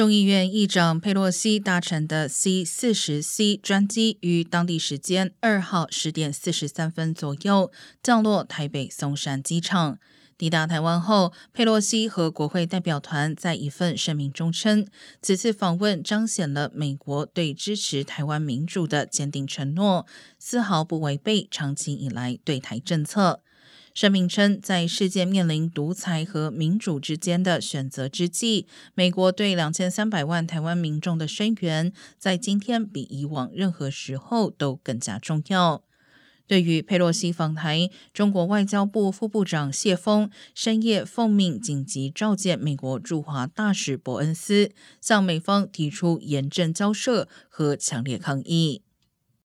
众议院议长佩洛西搭乘的 C 四十 C 专机于当地时间二号十点四十三分左右降落台北松山机场。抵达台湾后，佩洛西和国会代表团在一份声明中称，此次访问彰显了美国对支持台湾民主的坚定承诺，丝毫不违背长期以来对台政策。声明称，在世界面临独裁和民主之间的选择之际，美国对两千三百万台湾民众的声援，在今天比以往任何时候都更加重要。对于佩洛西访台，中国外交部副部长谢峰深夜奉命紧急召见美国驻华大使伯恩斯，向美方提出严正交涉和强烈抗议。